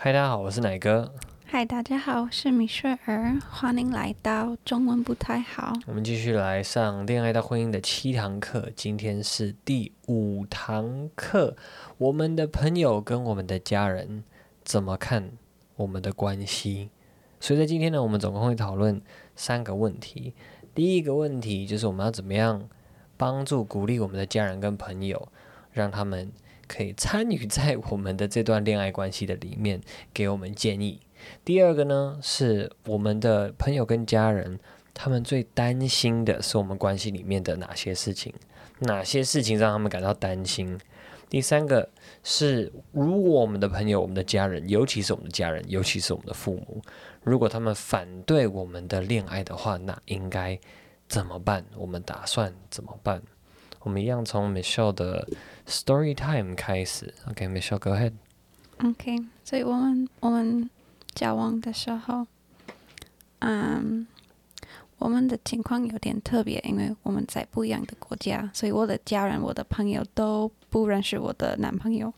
嗨，大家好，我是奶哥。嗨，大家好，我是米雪儿，欢迎来到中文不太好。我们继续来上恋爱到婚姻的七堂课，今天是第五堂课。我们的朋友跟我们的家人怎么看我们的关系？所以在今天呢，我们总共会讨论三个问题。第一个问题就是我们要怎么样帮助鼓励我们的家人跟朋友，让他们。可以参与在我们的这段恋爱关系的里面，给我们建议。第二个呢，是我们的朋友跟家人，他们最担心的是我们关系里面的哪些事情？哪些事情让他们感到担心？第三个是，如果我们的朋友、我们的家人，尤其是我们的家人，尤其是我们的父母，如果他们反对我们的恋爱的话，那应该怎么办？我们打算怎么办？我们一样从 Michelle 的 Story Time 开始。OK，Michelle，Go ahead。OK，所以我们我们交往的时候，嗯，我们的情况有点特别，因为我们在不一样的国家，所以我的家人、我的朋友都不认识我的男朋友。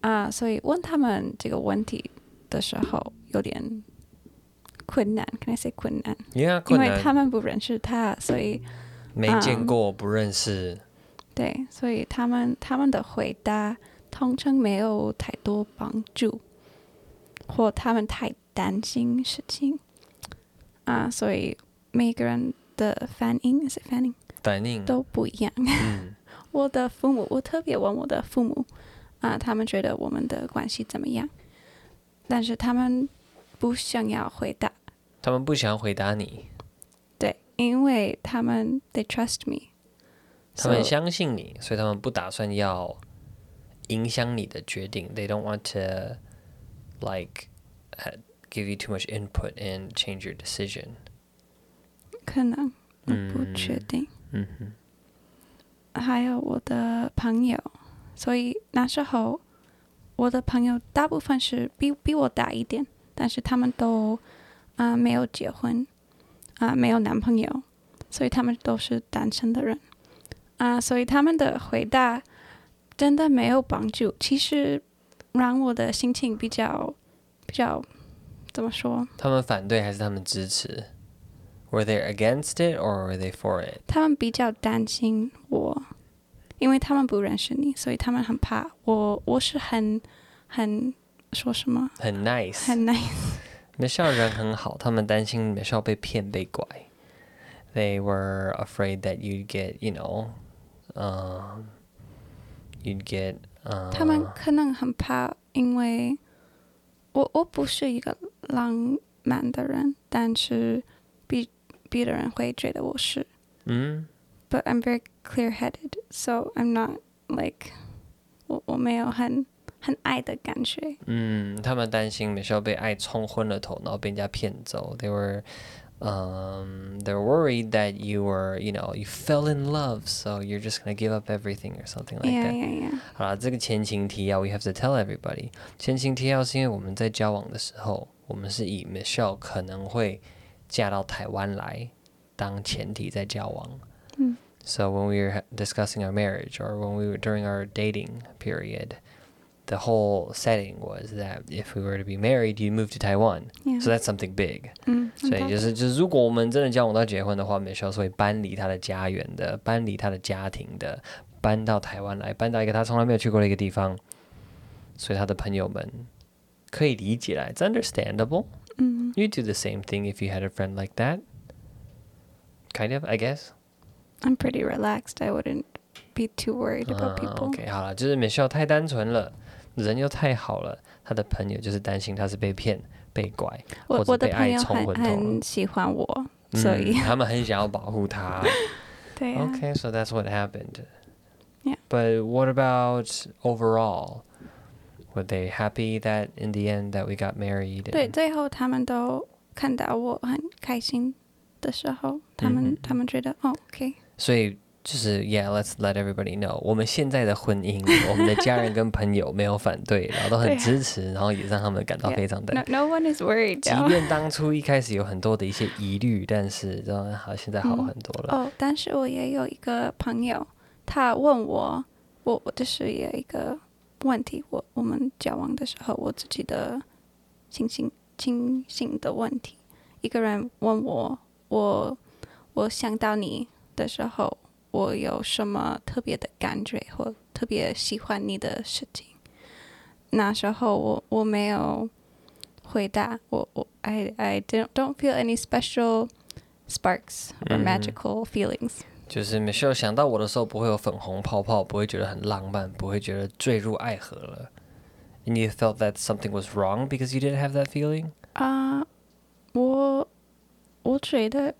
啊，所以问他们这个问题的时候有点困难。Can I say 困难？Yeah，困难。因为他们不认识他，所以。没见过，um, 不认识。对，所以他们他们的回答通常没有太多帮助，或他们太担心事情啊，uh, 所以每个人的反应是反应反应都不一样。嗯、我的父母，我特别问我的父母啊，uh, 他们觉得我们的关系怎么样？但是他们不想要回答。他们不想回答你。对因为他们 they trust me，他们相信你所以他们不打算要影响你的决定。They don't want to like give you too much input and change your decision。可能我不确定。嗯哼。还有我的朋友，所以那时候我的朋友大部分是比比我大一点，但是他们都啊、呃、没有结婚。啊，没有男朋友，所以他们都是单身的人。啊，所以他们的回答真的没有帮助。其实让我的心情比较比较怎么说？他们反对还是他们支持？Were they against it or were they for it？他们比较担心我，因为他们不认识你，所以他们很怕我。我是很很说什么？很 nice，很 nice。Michelle 人很好，他们担心 Michelle 被骗被拐。They were afraid that you'd get, you know, um, you'd get. 他们可能很怕，因为我我不是一个浪漫的人，但是别别的人会觉得我是。嗯。But I'm very clear-headed, so I'm not like 我我没有很。很爱的感觉。嗯，他们担心 Michelle 被爱冲昏了头，然后被人家骗走。They were, um, they're worried that you were, you know, you fell in love, so you're just gonna give up everything or something like that. Yeah, yeah, yeah. 好了，这个前情提要，we have to tell everybody。前情提要是因为我们在交往的时候，我们是以 Michelle 可能会嫁到台湾来当前提在交往。嗯。So when we were discussing our marriage, or when we were during our dating period. The whole setting was that if we were to be married, you move to Taiwan. Yeah. So that's something big. 嗯，所以就是就是，如果我们真的交往到结婚的话，Michelle 是会搬离他的家园的，搬离他的家庭的，搬到台湾来，搬到一个他从来没有去过的一个地方。所以他的朋友们可以理解来，It's understandable. 嗯，You do the same thing if you had a friend like that. Kind of, I guess. I'm pretty relaxed. I wouldn't be too worried about people. OK，好了，就是 Michelle 太单纯了。 人又太好了，他的朋友就是担心他是被骗、被拐，我或者被爱冲昏头。我的朋友很很喜欢我，所以、嗯、他们很想要保护他。对、啊。Okay, so that's what happened. Yeah. But what about overall? Were they happy that in the end that we got married? 对，最后他们都看到我很开心的时候，他们、嗯、他们觉得哦，OK。所以。 就是，Yeah，let's let everybody know，我们现在的婚姻，我们的家人跟朋友没有反对，然后都很支持，然后也让他们感到非常的。Yeah. No, no one is worried. 即便 当初一开始有很多的一些疑虑，但是然，好，现在好很多了。哦、嗯，oh, 但是我也有一个朋友，他问我，我我就是有一个问题，我我们交往的时候，我自己的清醒清醒的问题。一个人问我，我我想到你的时候，我有什么特别的感觉或特别喜欢你的事情？那时候我我没有回答，我我 I I don't don't feel any special sparks or magical feelings。就是 Michelle 想到我的时候，不会有粉红泡泡，不会觉得很浪漫，不会觉得坠入爱河了。And you felt that something was wrong because you didn't have that feeling? 啊，uh, 我我觉得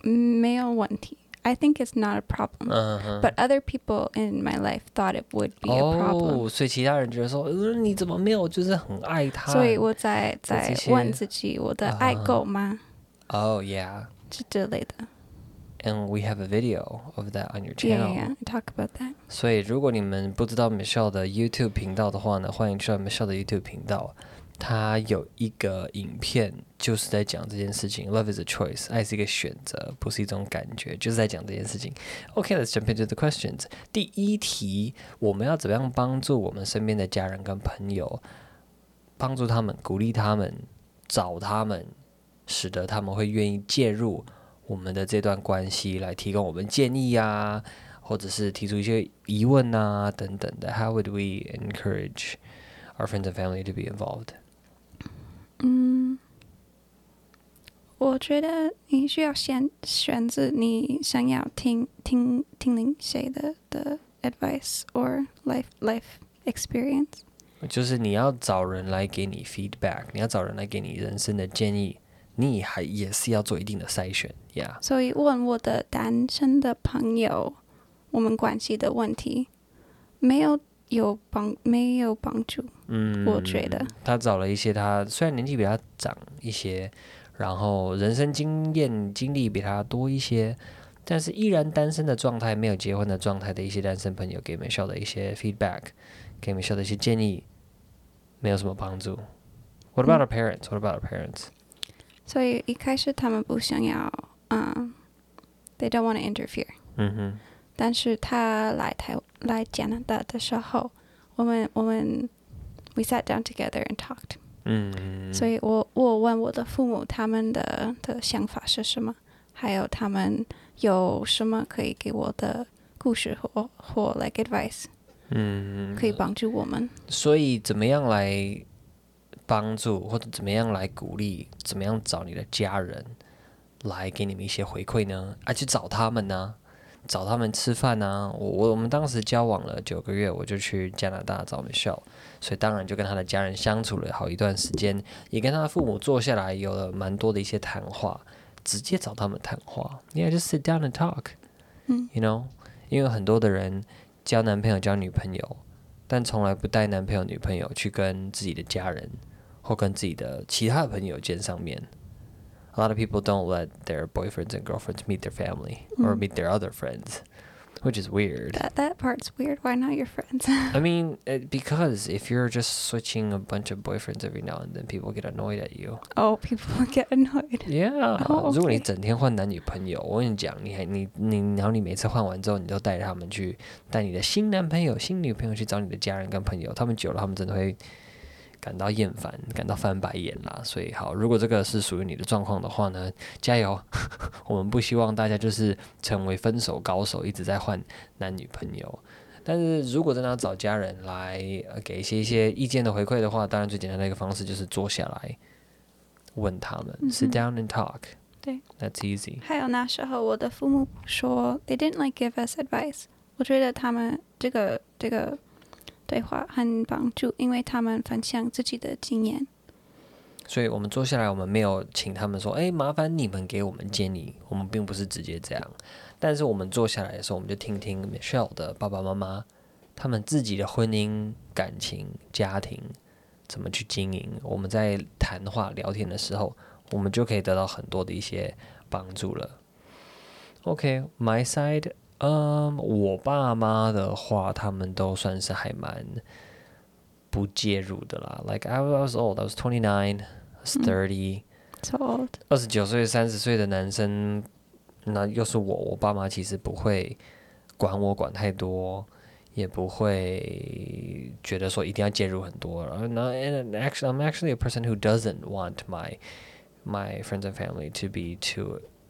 没有问题。 I think it's not a problem. Uh huh. But other people in my life thought it would be a problem. 哦，所以其他人觉得说，呃，你怎么没有就是很爱他？所以我在在问自己，我的爱够吗？哦、uh huh.，Yeah，之之类的。And we have a video of that on your channel. Yeah, yeah, talk about that. 所以如果你们不知道 Michelle 的 YouTube 频道的话呢，欢迎去到 Michelle 的 YouTube 频道。 他有一个影片，就是在讲这件事情。Love is a choice，爱是一个选择，不是一种感觉，就是在讲这件事情。OK，let's jump into the questions。第一题，我们要怎么样帮助我们身边的家人跟朋友，帮助他们，鼓励他们，找他们，使得他们会愿意介入我们的这段关系，来提供我们建议啊，或者是提出一些疑问啊等等的。How would we encourage our friends and family to be involved? 嗯，我觉得你需要先选择你想要听听听听谁的的 advice or life life experience。就是你要找人来给你 feedback，你要找人来给你人生的建议，你还也是要做一定的筛选呀。Yeah. 所以问我的单身的朋友，我们关系的问题没有。有帮没有帮助？嗯，我觉得他找了一些他虽然年纪比他长一些，然后人生经验经历比他多一些，但是依然单身的状态，没有结婚的状态的一些单身朋友给 Michelle 的一些 feedback，给 Michelle 的一些建议，没有什么帮助。What about our parents? What about our parents? 所以一开始他们不想要，嗯，they don't want to interfere。嗯哼。但是他来台来加拿大的时候，我们我们 we sat down together and talked。嗯，所以我我问我的父母他们的的想法是什么，还有他们有什么可以给我的故事或或 like advice，嗯，可以帮助我们。所以怎么样来帮助或者怎么样来鼓励，怎么样找你的家人来给你们一些回馈呢？啊，去找他们呢？找他们吃饭啊！我我我们当时交往了九个月，我就去加拿大找 Michelle，所以当然就跟他的家人相处了好一段时间，也跟他的父母坐下来有了蛮多的一些谈话，直接找他们谈话，Yeah，just sit down and talk，嗯，You know，因为很多的人交男朋友交女朋友，但从来不带男朋友女朋友去跟自己的家人或跟自己的其他的朋友见上面。A lot of people don't let their boyfriends and girlfriends meet their family or meet their other friends, which is weird. That that part's weird. Why not your friends? I mean, it, because if you're just switching a bunch of boyfriends every now and then, people get annoyed at you. Oh, people get annoyed. Yeah. Oh, okay. 如果你整天换男女朋友，我跟你讲，你还你你，然后你每次换完之后，你都带他们去带你的新男朋友、新女朋友去找你的家人跟朋友，他们久了，他们真的会。 感到厌烦，感到翻白眼啦，所以好，如果这个是属于你的状况的话呢，加油！我们不希望大家就是成为分手高手，一直在换男女朋友。但是如果真的要找家人来给一些一些意见的回馈的话，当然最简单的一个方式就是坐下来问他们、嗯、，sit down and talk。对，That's easy。还有那时候我的父母说，they didn't like give us advice。我觉得他们这个这个。对话很帮助，因为他们分享自己的经验。所以我们坐下来，我们没有请他们说：“哎，麻烦你们给我们建议。”我们并不是直接这样。但是我们坐下来的时候，我们就听听 Michelle 的爸爸妈妈他们自己的婚姻、感情、家庭怎么去经营。我们在谈话聊天的时候，我们就可以得到很多的一些帮助了。OK，my side。嗯，um, 我爸妈的话，他们都算是还蛮不介入的啦。Like I was old, I was twenty nine, I was thirty. So old. 二十九岁、三十岁的男生，那又是我，我爸妈其实不会管我管太多， 也不会觉得说一定要介入很多。No, and actually, I'm actually a person who doesn't want my my friends and family to be too,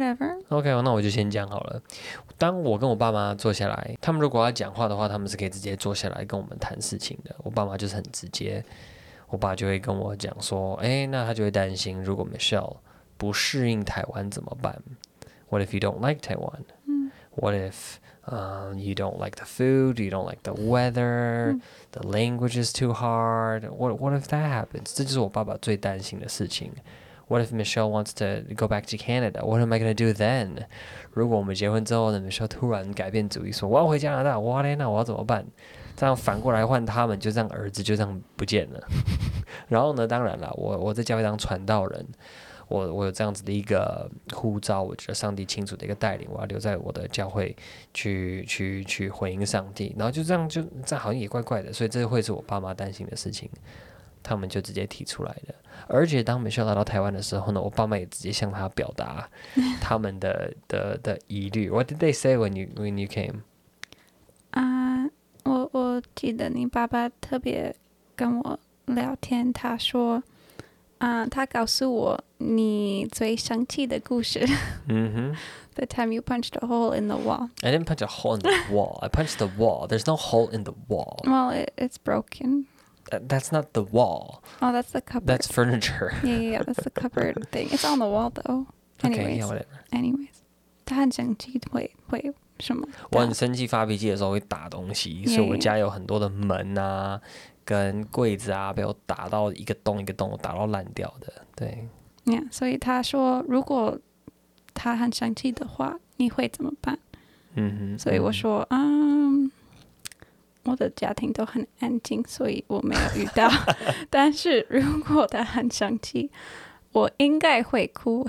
Uh, whatever. OK，那我就先讲好了。当我跟我爸妈坐下来，他们如果要讲话的话，他们是可以直接坐下来跟我们谈事情的。我爸妈就是很直接，我爸就会跟我讲说：“诶，那他就会担心，如果 Michelle 不适应台湾怎么办？What if you don't like Taiwan? What if um, you don't like the food? You don't like the weather? The language is too hard? What What if that happens？这就是我爸爸最担心的事情。 What if Michelle wants to go back to Canada? What am I gonna do then？如果我们结婚之后呢，Michelle 突然改变主意说我要回加拿大，哇嘞，那我要怎么办？这样反过来换他们，就这样儿子就这样不见了。然后呢，当然了，我我在教会当传道人，我我有这样子的一个呼召，我觉得上帝清楚的一个带领，我要留在我的教会去去去回应上帝。然后就这样就这样好像也怪怪的，所以这会是我爸妈担心的事情。他们就直接提出来的，而且当 Michelle 来到台湾的时候呢，我爸妈也直接向他表达他们的的的疑虑。What did they say when you when you came？啊，我我记得你爸爸特别跟我聊天，他说，啊，他告诉我你最生气的故事。嗯哼。The time you punched a hole in the wall. I didn't punch a hole in the wall. I punched the wall. There's no hole in the wall. Well, it, it's broken. That's not the wall. Oh, that's the cupboard. That's furniture. yeah, yeah, yeah, that's the cupboard thing. It's on the wall though. Anyways, okay, yeah, whatever. Anyways，他很生气会会什么？我很生气发脾气的时候会打东西，所以我家有很多的门啊跟柜子啊被我打到一个洞一个洞，打到烂掉的。对。Yeah，所以他说如果他很生气的话，你会怎么办？嗯哼。所以我说，嗯。 Um, 我的家庭都很安静，所以我没有遇到。但是如果他很生气，我应该会哭。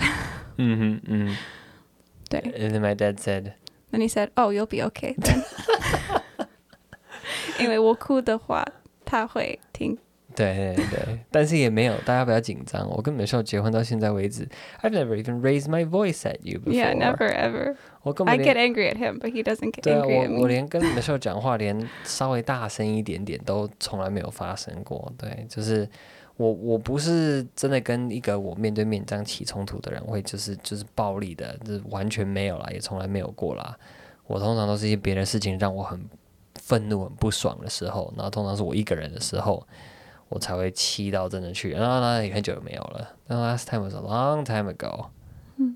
嗯哼嗯，对。And then my dad said, "Then he said, oh, you'll be okay." 因为我哭的话，他会听。对对对，但是也没有，大家不要紧张。我跟 Michelle 结婚到现在为止，I've never even raised my voice at you before. Yeah, never ever. 我根本 I get angry at him, but he doesn't get angry at me. 我我连跟 Michelle 讲话，连稍微大声一点点都从来没有发生过。对，就是我我不是真的跟一个我面对面这样起冲突的人，会就是就是暴力的，就是完全没有啦，也从来没有过啦。我通常都是一些别的事情让我很愤怒、很不爽的时候，然后通常是我一个人的时候。我才会气到真的去，然后那也很久没有了。The last time was a long time ago，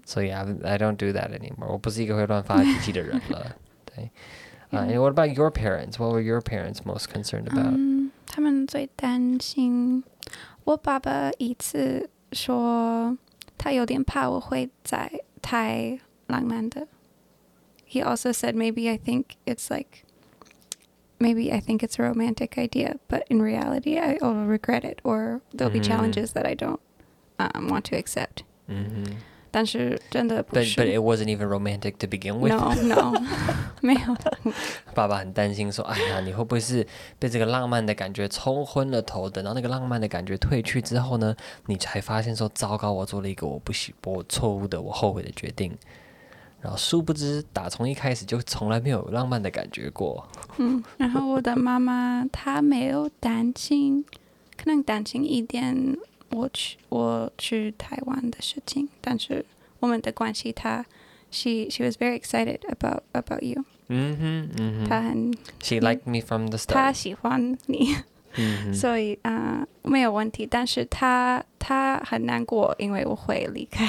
所以 I I don't do that anymore。我不是一个会乱发脾气的人了。对，啊，And what about your parents? What were your parents most concerned about？嗯，他们最担心我爸爸一次说他有点怕我会在太浪漫的。He also said maybe I think it's like maybe I think it's a romantic idea, but in reality, I will regret it, or there'll be challenges that I don't um, want to accept. 嗯哼，但是真的不是。But but it wasn't even romantic to begin with. No no，没有。爸爸很担心说：“哎呀，你会不会是被这个浪漫的感觉冲昏了头？等到那个浪漫的感觉退去之后呢，你才发现说糟糕，我做了一个我不喜、我错误的、我后悔的决定。” 然后殊不知，打从一开始就从来没有浪漫的感觉过。嗯，然后我的妈妈她没有担心，可能担心一点我去我去台湾的事情，但是我们的关系，她 she she was very excited about about you。嗯哼嗯哼，她很 she liked me from the start。她喜欢你，嗯、所以啊、呃、没有问题，但是她她很难过，因为我会离开。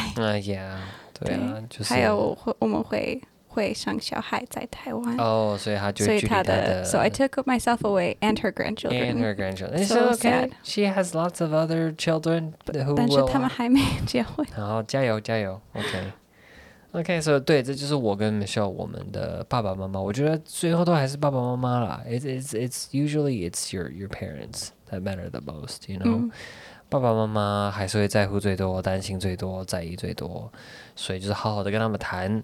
对啊，就是还有会我们会会生小孩在台湾哦，所以他就所以他的，so I took myself away and her grandchildren and her grandchildren. So okay, she has lots of other children who will. 但是他们还没结婚。好，加油加油，OK。 OK，所以对，这就是我跟 Michelle 我们的爸爸妈妈。我觉得最后都还是爸爸妈妈啦。It's it's it's usually it's your your parents that matter the most, you know、嗯。 爸爸妈妈还是会在乎最多、担心最多、在意最多，所以就是好好的跟他们谈，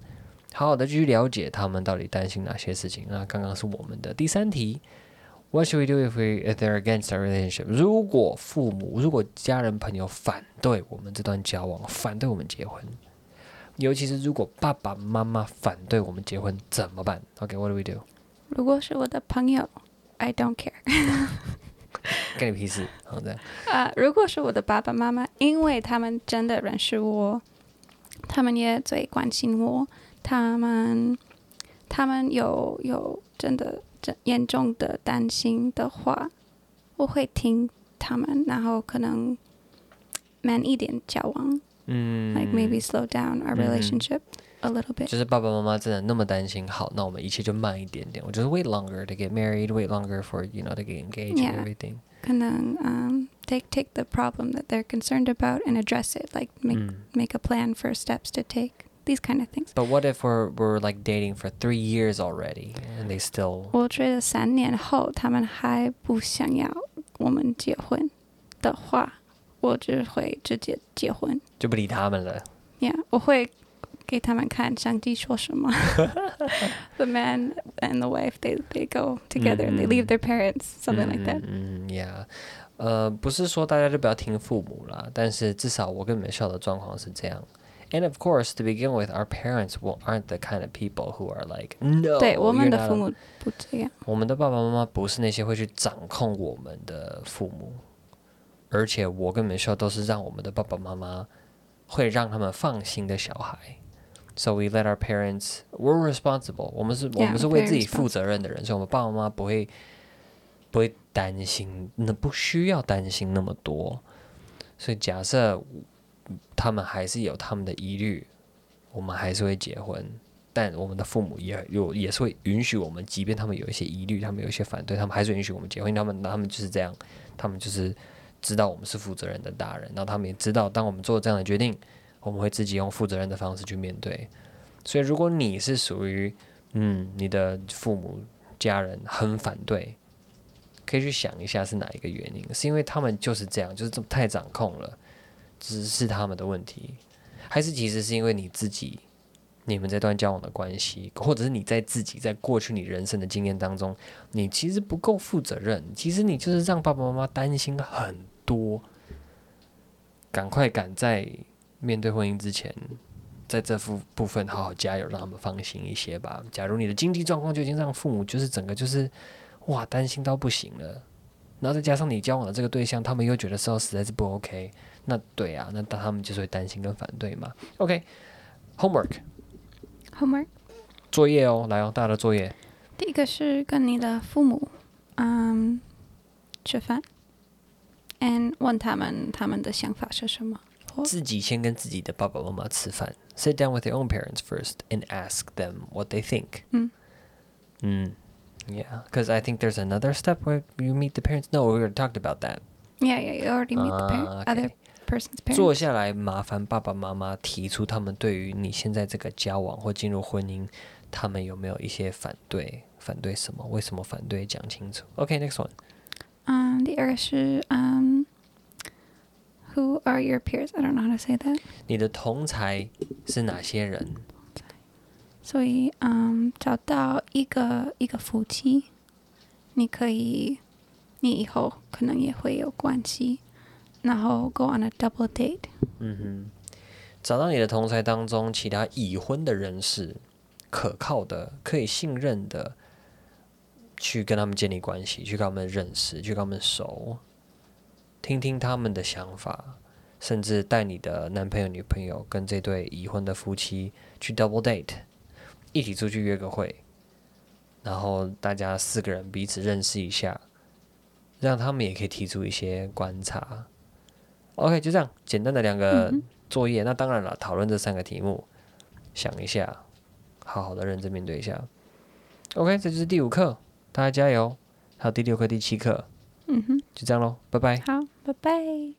好好的去了解他们到底担心哪些事情。那刚刚是我们的第三题，What should we do if we if they're against our relationship？如果父母、如果家人朋友反对我们这段交往，反对我们结婚？尤其是如果爸爸妈妈反对我们结婚怎么办？OK，what、do we do？如果是我的朋友，I don't care，跟你屁事，好的。啊，如果是我的爸爸妈妈，因为他们真的认识我，他们也最关心我，他们他们有有真的真严重的担心的话，我会听他们，然后可能慢一点交往。嗯，like maybe slow down our relationship a little bit。就是爸爸妈妈真的那么担心，好，那我们一切就慢一点点。我就是 wait longer to get married, wait longer for you know to get engaged and everything。可能嗯，take take the problem that they're concerned about and address it, like make make a plan for steps to take these kind of things。But what if we're we're like dating for three years already and they still？我觉得三年后他们还不想要我们结婚的话。我就会直接结婚，就不理他们了。Yeah，我会 给他们看上帝说什么。 The man and the wife, they they go together, and they leave their parents, something like that. 嗯，Yeah，呃，不是说大家就不要听父母啦，但是至少我跟 Michelle 的状况是这样。And of course, to begin with, our parents aren't the kind of people who are like, no. 对，我们的父母不这样。我们的爸爸妈妈不是那些会去掌控我们的父母。而且我跟 Michelle 都是让我们的爸爸妈妈会让他们放心的小孩 ，so we let our parents we're responsible，我们是我们是为自己负责任的人，所以我们爸爸妈妈不会不会担心，那不需要担心那么多。所以假设他们还是有他们的疑虑，我们还是会结婚，但我们的父母也有也是会允许我们，即便他们有一些疑虑，他们有一些反对，他们还是允许我们结婚。他们他们就是这样，他们就是。知道我们是负责任的大人，然后他们也知道，当我们做这样的决定，我们会自己用负责任的方式去面对。所以，如果你是属于，嗯，你的父母家人很反对，可以去想一下是哪一个原因？是因为他们就是这样，就是这么太掌控了，只是他们的问题，还是其实是因为你自己，你们这段交往的关系，或者是你在自己在过去你人生的经验当中，你其实不够负责任，其实你就是让爸爸妈妈担心很多，赶快赶在面对婚姻之前，在这副部分好好加油，让他们放心一些吧。假如你的经济状况就已经让父母就是整个就是哇担心到不行了，然后再加上你交往的这个对象，他们又觉得说实在是不 OK，那对啊，那他们就是会担心跟反对嘛。OK，homework，homework，作业哦，来哦，大家的作业。第一个是跟你的父母，嗯，吃饭。And 问他们他们的想法是什么？自己先跟自己的爸爸妈妈吃饭，sit down with your own parents first and ask them what they think。嗯嗯，Yeah，because I think there's another step where you meet the parents. No, we already talked about that. Yeah, yeah, you already meet the parents, other person's parents. 坐下来，麻烦爸爸妈妈提出他们对于你现在这个交往或进入婚姻，他们有没有一些反对？反对什么？为什么反对？讲清楚。OK，next one. 嗯，第二个是嗯 ，Who are your peers? I don't know how to say that. 你的同才是哪些人？所以嗯，找到一个一个夫妻，你可以，你以后可能也会有关系，然后 go on a double date。嗯哼，找到你的同才当中其他已婚的人士，可靠的、可以信任的。去跟他们建立关系，去跟他们认识，去跟他们熟，听听他们的想法，甚至带你的男朋友、女朋友跟这对已婚的夫妻去 double date，一起出去约个会，然后大家四个人彼此认识一下，让他们也可以提出一些观察。OK，就这样简单的两个作业。嗯、那当然了，讨论这三个题目，想一下，好好的认真面对一下。OK，这就是第五课。大家加油！还有第六课、第七课，嗯哼，就这样喽，拜拜。好，拜拜。